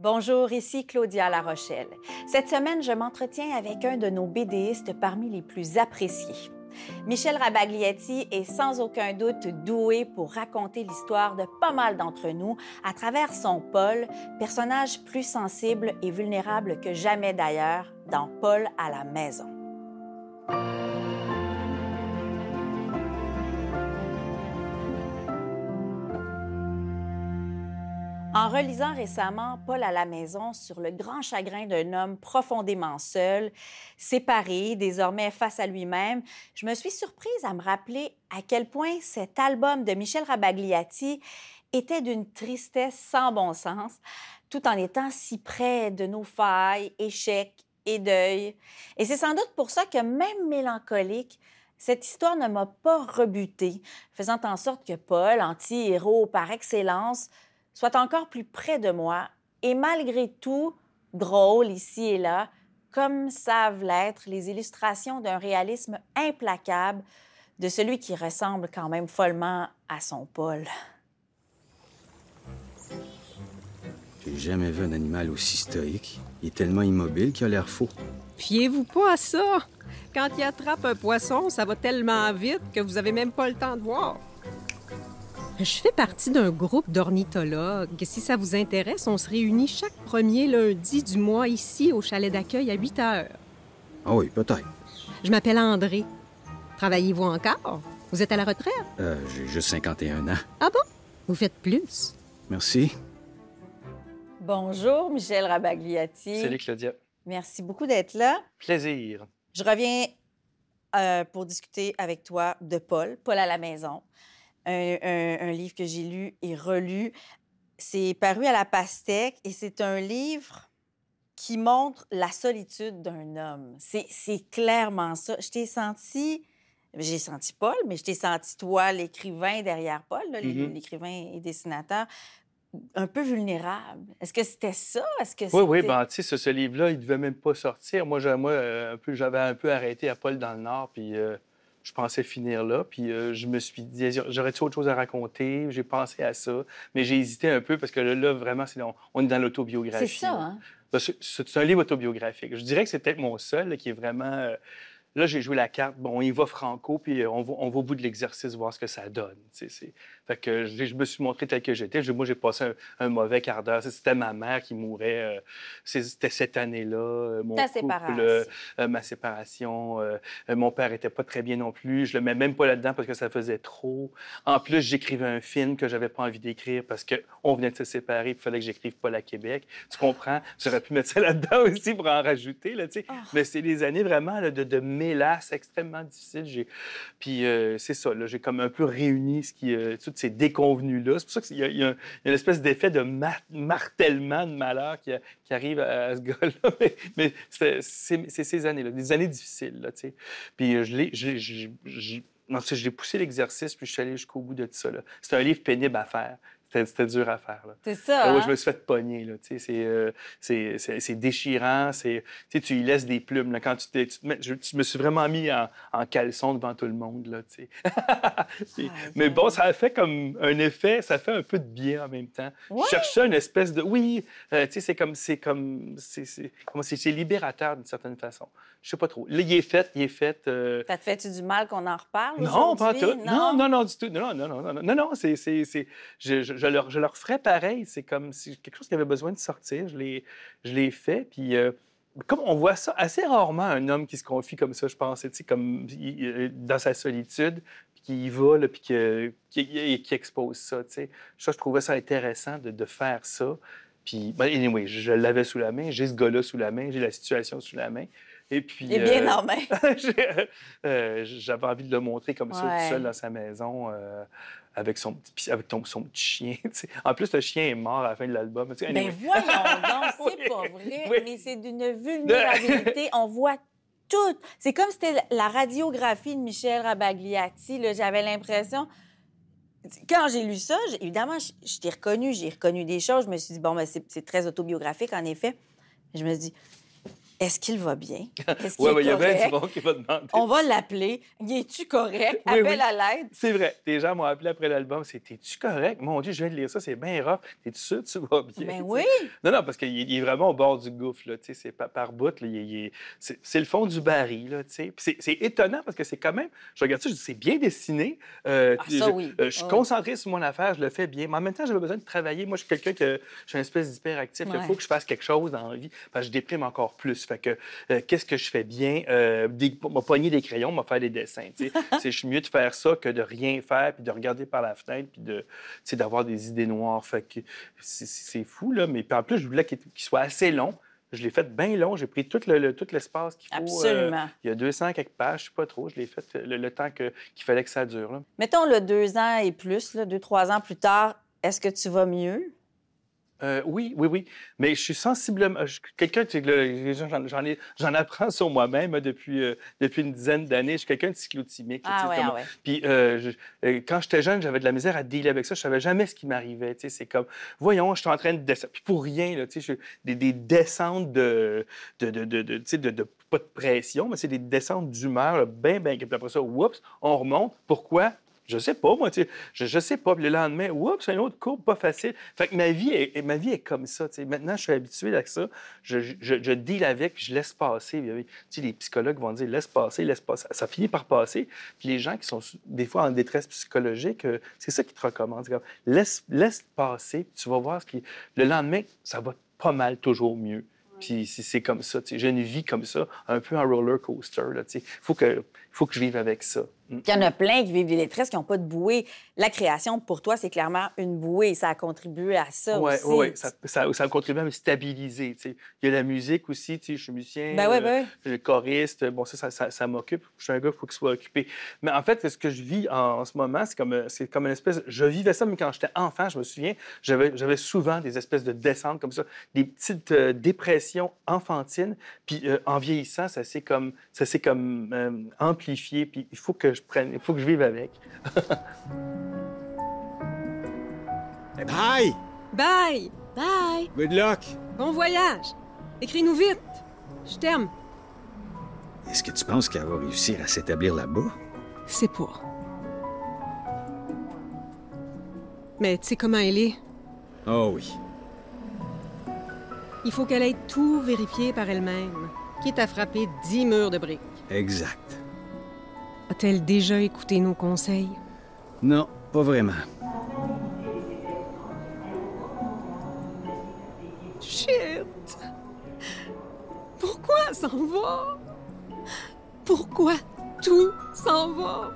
Bonjour, ici Claudia La Rochelle. Cette semaine, je m'entretiens avec un de nos BDistes parmi les plus appréciés. Michel Rabagliati est sans aucun doute doué pour raconter l'histoire de pas mal d'entre nous à travers son Paul, personnage plus sensible et vulnérable que jamais d'ailleurs dans Paul à la maison. En relisant récemment Paul à la maison sur le grand chagrin d'un homme profondément seul, séparé, désormais face à lui-même, je me suis surprise à me rappeler à quel point cet album de Michel Rabagliati était d'une tristesse sans bon sens, tout en étant si près de nos failles, échecs et deuils. Et c'est sans doute pour ça que même mélancolique, cette histoire ne m'a pas rebutée, faisant en sorte que Paul, anti-héros par excellence, soit encore plus près de moi et malgré tout drôle ici et là, comme savent l'être les illustrations d'un réalisme implacable de celui qui ressemble quand même follement à son Paul. J'ai jamais vu un animal aussi stoïque. Il est tellement immobile qu'il a l'air faux. Fiez-vous pas à ça. Quand il attrape un poisson, ça va tellement vite que vous avez même pas le temps de voir. Je fais partie d'un groupe d'ornithologues. Si ça vous intéresse, on se réunit chaque premier lundi du mois ici au chalet d'accueil à 8 heures. Ah oui, peut-être. Je m'appelle André. Travaillez-vous encore? Vous êtes à la retraite? Euh, j'ai juste 51 ans. Ah bon? Vous faites plus? Merci. Bonjour, Michel Rabagliati. Salut, Claudia. Merci beaucoup d'être là. Plaisir. Je reviens euh, pour discuter avec toi de Paul, Paul à la maison un, un, livre que j'ai lu et relu. C'est paru à la pastèque et c'est un livre qui montre la solitude d'un homme. C'est clairement ça. Je t'ai senti, j'ai senti Paul, mais je t'ai senti toi, l'écrivain derrière Paul, mm-hmm. l'écrivain et dessinateur, un peu vulnérable. Est-ce que c'était ça? Est-ce que oui, oui, ben, tu sais, ce, livre-là, il devait même pas sortir. Moi, j'avais euh, un peu arrêté à Paul dans le Nord, puis... Euh, je pensais finir là. Puis euh, je me suis dit, j'aurais-tu autre chose à raconter? J'ai pensé à ça. Mais j'ai hésité un peu parce que là, vraiment, on, est dans l'autobiographie. C'est ça, hein? C'est un livre autobiographique. Je dirais que c'est peut-être mon seul qui est vraiment. Euh, Là, j'ai joué la carte. Bon, il va franco, puis euh, on va, on va au bout de l'exercice voir ce que ça donne. Fait que je, me suis montré tel que j'étais. Moi, j'ai passé un, mauvais quart d'heure. C'était ma mère qui mourait. Euh, c'était cette année-là. Euh, mon Ta couple, ma séparation. mon père était pas très bien non plus. Je le mets même pas là-dedans parce que ça faisait trop. En plus, j'écrivais un film que j'avais pas envie d'écrire parce qu'on venait de se séparer. Il fallait que j'écrive pas à Québec. Tu comprends? J'aurais pu mettre ça là-dedans aussi pour en rajouter. Là, oh. Mais c'est des années vraiment de, de c'est extrêmement difficile. Puis euh, c'est ça, j'ai comme un peu réuni ce qui, euh, toutes ces déconvenues-là. C'est pour ça qu'il y, a une espèce d'effet de martellement de malheur qui, arrive à, ce gars-là. Mais, c'est ces années-là, des années difficiles. Là, puis euh, je l'ai... j'ai poussé l'exercice, puis je suis allé jusqu'au bout de tout ça. C'est un livre pénible à faire c'était dur à faire. C'est ça. Hein? Je me suis fait pogner. Euh, c'est déchirant. Tu y laisses des plumes. Là, quand tu, te mets, je, me suis vraiment mis en, caleçon devant tout le monde. Là, ah, mais bon, ça a fait comme un effet, ça fait un peu de bien en même temps. Je cherchais une espèce de. Oui, euh, c'est comme. C'est comme. C'est libérateur d'une certaine façon. Je sais pas trop. Là, il est fait, il est fait. Euh... Ça te fait du mal qu'on en reparle? Non, pas tout. Non? non, non, du tout. Non, non, non, non, non, non, je, je, leur, je leur ferais pareil. C'est comme si quelque chose qui avait besoin de sortir. Je l'ai, je l'ai fait. Puis. Euh, comme on voit ça assez rarement, un homme qui se confie comme ça, je pense, comme dans sa solitude, puis qui y va, là, puis qui, qui, expose ça. Ça, je trouvais ça intéressant de, de faire ça. Puis, ben, anyway, je l'avais sous la main, j'ai ce gars-là sous la main, j'ai la situation sous la main. Et puis. Il est bien euh, normal. Euh, j'avais envie de le montrer comme ça, tout seul dans sa maison, euh, avec, son, avec son petit chien. En plus, le chien est mort à la fin de l'album. Mais voyons donc, c'est pas vrai, mais c'est d'une vulnérabilité. On voit tout. C'est comme si c'était la radiographie de Michel Rabagliati. J'avais l'impression quand j'ai lu ça, évidemment, je, t'ai reconnu, j'ai reconnu des choses. Je me suis dit, bon, ben, c'est très autobiographique, en effet. Je me suis dit, est-ce qu'il va bien? Est-ce qu'il Oui, est oui, il y a bien correct? du monde qui va demander. On va l'appeler. Es-tu correct? Oui, Appelle oui. à l'aide. C'est vrai. Des gens m'ont appelé après l'album. C'est T'es-tu correct? Mon Dieu, je viens de lire ça, c'est bien rough. T'es-tu sûr que tu vas bien? Ben oui. Non, non, parce qu'il est- est vraiment au bord du gouffre. Là, c'est par, par bout. là, il est- il est- c'est, c'est le fond du baril. Là, c'est, c'est étonnant parce que c'est quand même. Je regarde ça, je dis, c'est bien dessiné. Euh, Ah, ça, je, oui. euh, je suis oui. concentré sur mon affaire, je le fais bien. Mais en même temps, j'avais besoin de travailler. Moi, je suis quelqu'un que. Je suis une espèce d'hyperactif. Il Ouais. faut que je fasse quelque chose dans la vie. Parce que je déprime encore plus. Fait que, euh, qu'est-ce que je fais bien? Euh, m'a pogner des crayons, m'a faire des dessins. je suis mieux de faire ça que de rien faire, puis de regarder par la fenêtre, puis de, d'avoir des idées noires. Fait que c'est, fou, là. Mais puis en plus, je voulais qu'il, soit assez long. Je l'ai fait bien long. J'ai pris tout, le, le- tout l'espace qu'il faut. euh, Absolument. il y a 200 quelques pages, je sais pas trop. Je l'ai fait le, le temps qu'il fallait que ça dure. Là. Mettons le deux ans et plus, là, deux, trois ans plus tard, est-ce que tu vas mieux? Euh, oui, oui, oui. Mais je suis sensiblement. suis Quelqu'un, tu sais, le- j'en, ai- apprends sur moi-même hein, depuis, euh, depuis une dizaine d'années. Je suis quelqu'un de cyclotimique. Ah sais, ouais, ah ouais. Puis euh, je- euh, quand j'étais jeune, j'avais de la misère à dealer avec ça. Je savais jamais ce qui m'arrivait. C'est comme, voyons, je suis en train de descendre. Puis pour rien, là, je- des, des descentes de, de, de, de, de- tu sais, de- de- pas de pression, mais c'est des descentes d'humeur, là, bien, bien. Puis après ça, oups, on remonte. Pourquoi? Je sais pas, moi, tu sais. Je, je sais pas. Puis le lendemain, oups, une autre courbe pas facile. Fait que ma vie est, ma vie est comme ça, tu sais. Maintenant, je suis habitué à ça. Je, je, je deal avec, puis je laisse passer. Tu sais, les psychologues vont dire, laisse passer, laisse passer. Ça finit par passer. Puis les gens qui sont des fois en détresse psychologique, euh, c'est ça qu'ils te recommandent. C'est comme, laisse, laisse passer, puis tu vas voir ce qui... Le lendemain, ça va pas mal toujours mieux. Puis c'est c'est comme ça, tu sais. j'ai une vie comme ça, un peu en roller coaster. Il faut que, faut que je vive avec ça. Il y en a plein qui vivent des détresses qui n'ont pas de bouée. La création, pour toi, c'est clairement une bouée. Ça a contribué à ça Oui, aussi. ouais, ça, ça, ça contribue à me stabiliser. tu sais. Il y a la musique aussi, je suis musicien, Ben ouais, euh, ben ouais. suis choriste, bon, ça, ça, m'occupe. Je suis un gars, il faut qu'il soit occupé. Mais en fait, ce que je vis en, en ce moment, c'est comme, euh, c'est comme une espèce... Je vivais ça, mais quand j'étais enfant, je me souviens, j'avais souvent des espèces de descentes comme ça, des petites euh, dépressions enfantines. Puis euh, en vieillissant, ça s'est comme, ça comme euh, amplifié. Puis il faut que je prenne, il faut que je vive avec. Eh, Bye! Bye! Bye! Good luck! Bon voyage! Écris-nous vite! Je t'aime. Est-ce que tu penses qu'elle va réussir à s'établir là-bas? C'est pas. Mais tu sais comment elle est? Oh oui. Il faut qu'elle ait tout vérifié par elle-même, quitte à frapper dix murs de briques. Exact. A-t-elle déjà écouté nos conseils? Non, pas vraiment. Shit! Pourquoi s'en va? Pourquoi tout s'en va?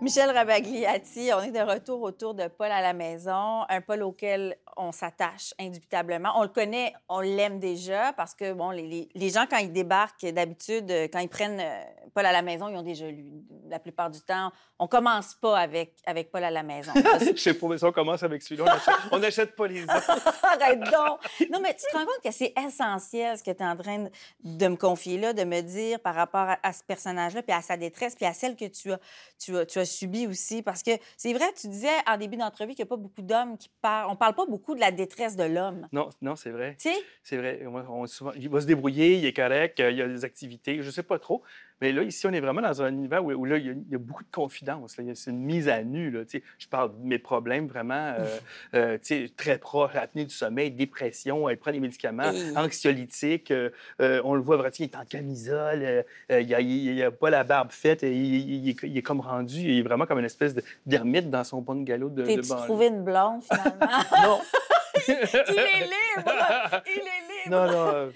Michel Rabagliati, on est de retour autour de Paul à la maison, un Paul auquel on s'attache indubitablement. On le connaît, on l'aime déjà parce que, bon, les, les- gens, quand ils débarquent, d'habitude, quand ils prennent euh, Paul à la maison, ils ont déjà lu. La plupart du temps, on commence pas avec, avec Paul à la maison. Mais si on commence avec celui-là, on achète- on n'achète pas les autres. Arrête donc! Non, mais tu te rends compte que c'est essentiel ce que tu es en train de- me confier là, de me dire par rapport à, à ce personnage-là, puis à sa détresse, puis à celle que tu as, tu as, tu as subie aussi. Parce que c'est vrai, tu disais en début d'entrevue qu'il n'y a pas beaucoup d'hommes qui parlent. On parle pas beaucoup de la détresse de l'homme. Non, non, c'est vrai. Tu sais? C'est vrai. On- on- souvent, il va se débrouiller, il est correct, euh, il y a des activités, je sais pas trop. Mais là, ici, on est vraiment dans un univers où, où là, il y, a, il y a beaucoup de confidence. C'est une mise à nu. Là, je parle de mes problèmes vraiment euh, euh, très proches, apnée du sommeil, dépression, elle prend des médicaments, Hey. anxiolytiques. euh, euh, on le voit, vraiment, il est en camisole, euh, il n'a a pas la barbe faite, il, il- il est, il est comme rendu, il est vraiment comme une espèce de- d'ermite dans son bungalow de, de T'es-tu banlieue. trouvé une blonde, finalement? Non. Il est libre! Il est libre! Non, non, euh,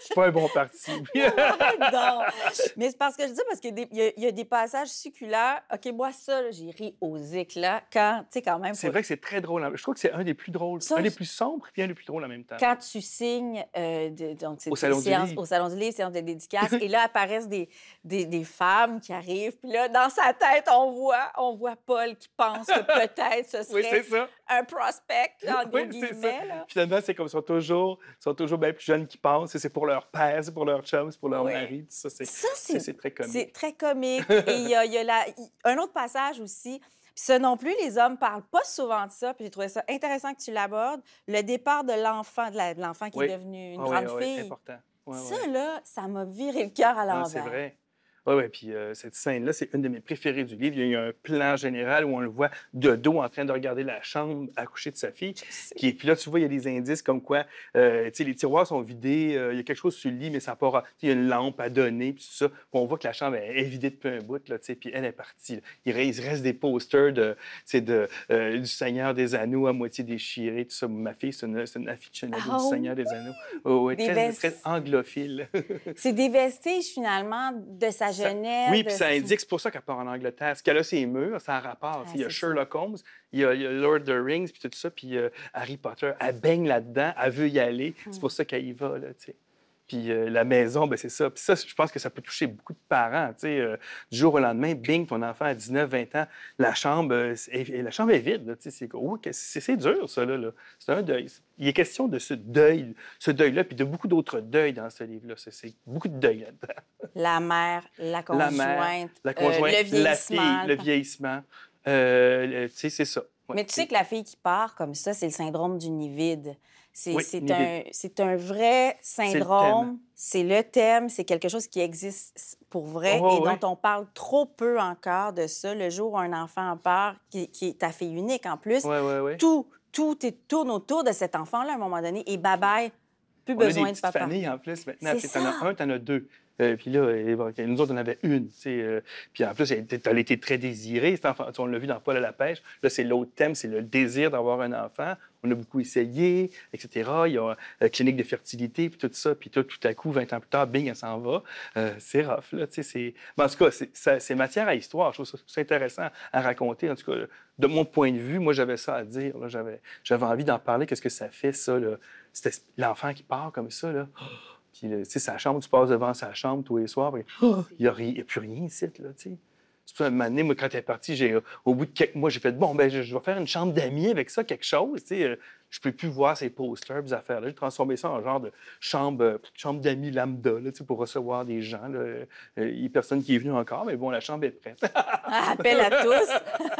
c'est pas un bon parti. Donc. Mais c'est parce que je dis, parce qu'il y, a des- il y a- des passages succulents. OK, moi, ça, j'ai ri aux éclats quand, tu sais, quand même. C'est faut- vrai que c'est très drôle. Je trouve que c'est un des plus drôles, Ça, un des plus sombres puis un des plus drôles en même temps. quand tu signes euh, de- donc c'est Au Salon du séances- Livre. au salon du livre, séance de dédicace, et là apparaissent des, des, des femmes qui arrivent, puis là dans sa tête on voit on voit Paul qui pense que peut-être ce Oui, serait ça. un prospect en gros Oui, ça. guillemets là. Finalement, c'est comme sont toujours, sont toujours bien plus jeunes qu'ils pensent. et C'est pour leur père, c'est pour leur chum, c'est pour leur Oui. mari. Tout ça, c'est, très comique. c'est très comique et il y a, il y a la- il- un autre passage aussi Puis ça non plus, les hommes parlent pas souvent de ça. Puis j'ai trouvé ça intéressant que tu l'abordes. Le départ de l'enfant, de l'enfant qui Oui. est devenu une oui, grande ah oui, fille. important. Ouais, ça, ouais. là, ça m'a viré le cœur à l'envers. c'est vrai. Oui, oui. Puis euh, cette scène-là, c'est une de mes préférées du livre. Il y a un plan général où on le voit de dos en train de regarder la chambre à coucher de sa fille. Qui, puis là, tu vois, il y a des indices comme quoi, euh, tu sais, les tiroirs sont vidés, euh, il y a quelque chose sur le lit, mais ça n'a pas... ra- Il y a une lampe à donner, puis tout ça. Puis on voit que la chambre est est vidée depuis un bout, là, tu sais, puis elle est partie. là. Il reste, des posters de, tu sais, de, du Seigneur des Anneaux à moitié déchirés, tout ça. Ma fille, c'est une, une aficionado Ah du Seigneur des Anneaux. Oh, ouais, Des très, très anglophile. C'est des vestiges, finalement, de sa Oui, puis ça indique, c'est pour ça qu'elle part en Angleterre. Ce qu'elle a, ses murs, ça a rapport. Ah, il y a ça. Sherlock Holmes, il y a, il y a Lord of the Rings, puis tout ça, puis euh, Harry Potter. Elle baigne là-dedans, elle veut y aller. C'est pour ça qu'elle y va, là, tu sais. Puis euh, la maison, ben c'est ça. Puis ça, je pense que ça peut toucher beaucoup de parents. Tu sais, euh, du jour au lendemain, bing, ton enfant à 19, 20 ans, la chambre, euh, est, la chambre est vide. Là, tu sais, c'est, oh, dur, ça. Là, là. C'est un deuil. Il est question de ce deuil, ce deuil-là, puis de beaucoup d'autres deuils dans ce livre-là. C'est, beaucoup de deuil là-dedans. La mère, la La conjointe, mère, La conjointe, le la vieillissement. fille, le vieillissement. Tu sais, c'est ça. Ouais. Mais tu sais que la fille qui part comme ça, c'est le syndrome du nid vide. C'est Oui, un, un vrai syndrome. C'est le thème. C'est quelque chose qui existe pour vrai Oh, et ouais. dont on parle trop peu encore de ça. Le jour où un enfant en part, qui, qui est ta fille unique en plus, tout, tout tourne autour de cet enfant-là à un moment donné. Et bye-bye, plus On a besoin des de papa. familles en plus maintenant. Tu T'en as un, t'en as deux. Euh, puis là, euh, nous autres, on avait une. euh, puis en plus, elle, était- elle très désirée. On l'a vu dans Paul à la pêche. Là, c'est l'autre thème, c'est le désir d'avoir un enfant. On a beaucoup essayé, etc. Il y a la clinique de fertilité, puis tout ça. Puis tout, tout à coup, 20 ans plus tard, bing, elle s'en va. Euh, c'est rough, là. c'est- en tout cas, c'est- matière à histoire. Je trouve ça, intéressant à raconter. En tout cas, de mon point de vue, moi, j'avais ça à dire. J'avais, envie d'en parler. Qu'est-ce que ça fait, ça? C'était l'enfant qui part comme ça. Puis, là, tu sais, sa chambre, tu passes devant sa chambre tous les soirs, puis il n'y a, a plus rien ici, là, tu sais. C'est pour ça, donné, moi, quand elle est partie, j'ai, au bout de quelques mois, j'ai fait, bon, ben, je, je vais faire une chambre d'amis avec ça, quelque chose, tu sais. euh, Je peux plus voir ces posters, ces affaires-là. J'ai transformé ça en genre de chambre, euh, chambre d'amis lambda, là, tu sais, pour recevoir des gens, là. Euh, Il n'y a personne qui est venu encore, mais bon, la chambre est prête. Appel à tous.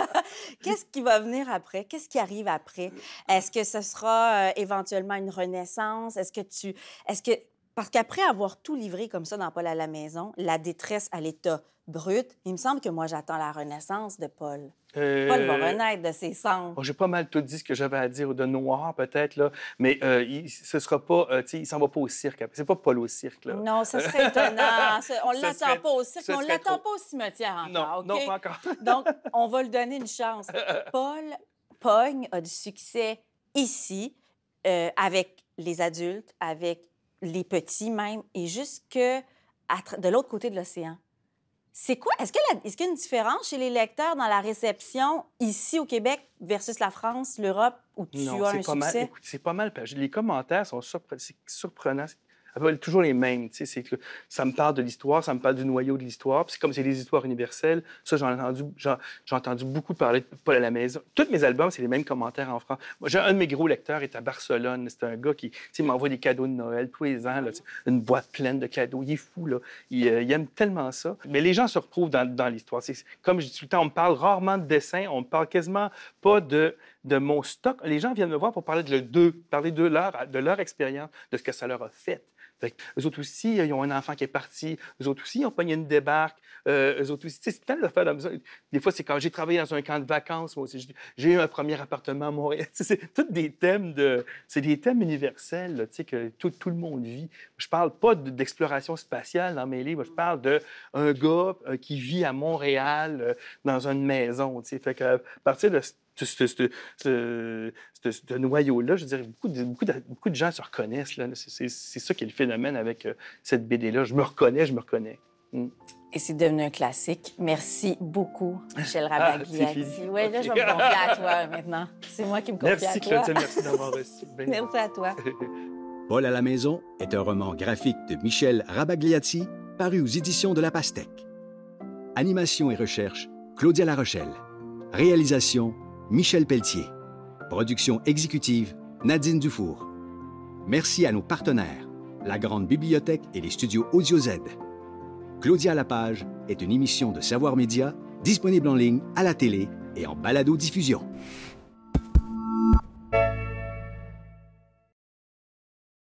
Qu'est-ce qui va venir après? Qu'est-ce qui arrive après? Est-ce que ce sera euh, éventuellement une renaissance? Est-ce que tu. Est-ce que. Parce qu'après avoir tout livré comme ça dans Paul à la maison, la détresse à l'état brut, il me semble que moi, j'attends la renaissance de Paul. Euh, Paul va renaître de ses cendres. Bon, J'ai pas mal tout dit ce que j'avais à dire de noir, peut-être, là, mais euh, il, ce sera pas, euh, tu sais, il s'en va pas au cirque. C'est pas Paul au cirque, là. Non, ça serait étonnant. On l'attend serait- pas au cirque, on l'attend trop. pas au cimetière non, encore. non, OK? pas encore. Donc, on va lui donner une chance. Paul Pogne a du succès ici, euh, avec les adultes, avec les petits même, et jusque à de l'autre côté de l'océan. C'est quoi? Est-ce qu'il qu'il y a une différence chez les lecteurs dans la réception ici au Québec versus la France, l'Europe, où tu Non, as un c'est pas mal. succès? C'est pas mal. Les commentaires sont surpre- surprenants. À toujours les mêmes. tu sais, que ça me parle de l'histoire, ça me parle du noyau de l'histoire. Puis comme c'est des histoires universelles. Ça, j'en ai entendu, j'ai entendu beaucoup parler de Paul à la maison. Tous mes albums, c'est les mêmes commentaires en France. Moi, j'ai un de mes gros lecteurs est à Barcelone. C'est un gars qui tu sais, m'envoie des cadeaux de Noël tous les ans. une boîte pleine de cadeaux. Il est fou, là. Il, euh, aime tellement ça. Mais les gens se retrouvent dans, l'histoire. Comme je dis tout le temps, on me parle rarement de dessin. On me parle quasiment pas de, de mon stock. Les gens viennent me voir pour parler de d'eux, parler de leur, de leur expérience, de ce que ça leur a fait. Fait eux autres aussi, ils ont un enfant qui est parti. Eux autres aussi, ils ont pogné une débarque. Euh, eux autres aussi, c'est plein comme ça. Des fois, c'est quand j'ai travaillé dans un camp de vacances, moi aussi, j'ai- eu un premier appartement à Montréal. C'est tous des thèmes de... C'est des thèmes universels, là, que tout, tout le monde vit. Je parle pas de- d'exploration spatiale dans mes livres. Je parle d'un gars euh, qui vit à Montréal euh, dans une maison, tu sais. Fait que, à partir de ce, ce, ce- ce- ce- ce- ce noyau-là, je dirais, beaucoup de, beaucoup, de, beaucoup de gens se reconnaissent. là. C'est- C'est c'est ça qui est le phénomène avec euh, cette BD-là. Je me reconnais, je me reconnais. Mm. Et c'est devenu un classique. Merci beaucoup, Michel Ah, Rabagliati. oui, là, je vais me confier à toi maintenant. C'est moi qui me confie Merci, à toi. Claudine. Merci d'avoir reçu. Ben- Merci à toi. Paul à la maison est un roman graphique de Michel Rabagliati paru aux éditions de La Pastèque. Animation et recherche, Claudia Larochelle. Réalisation, Michel Pelletier. Production exécutive, Nadine Dufour. Merci à nos partenaires, la Grande Bibliothèque et les studios Audio Z. Claudia Lapage est une émission de Savoir Média disponible en ligne, à la télé et en balado-diffusion.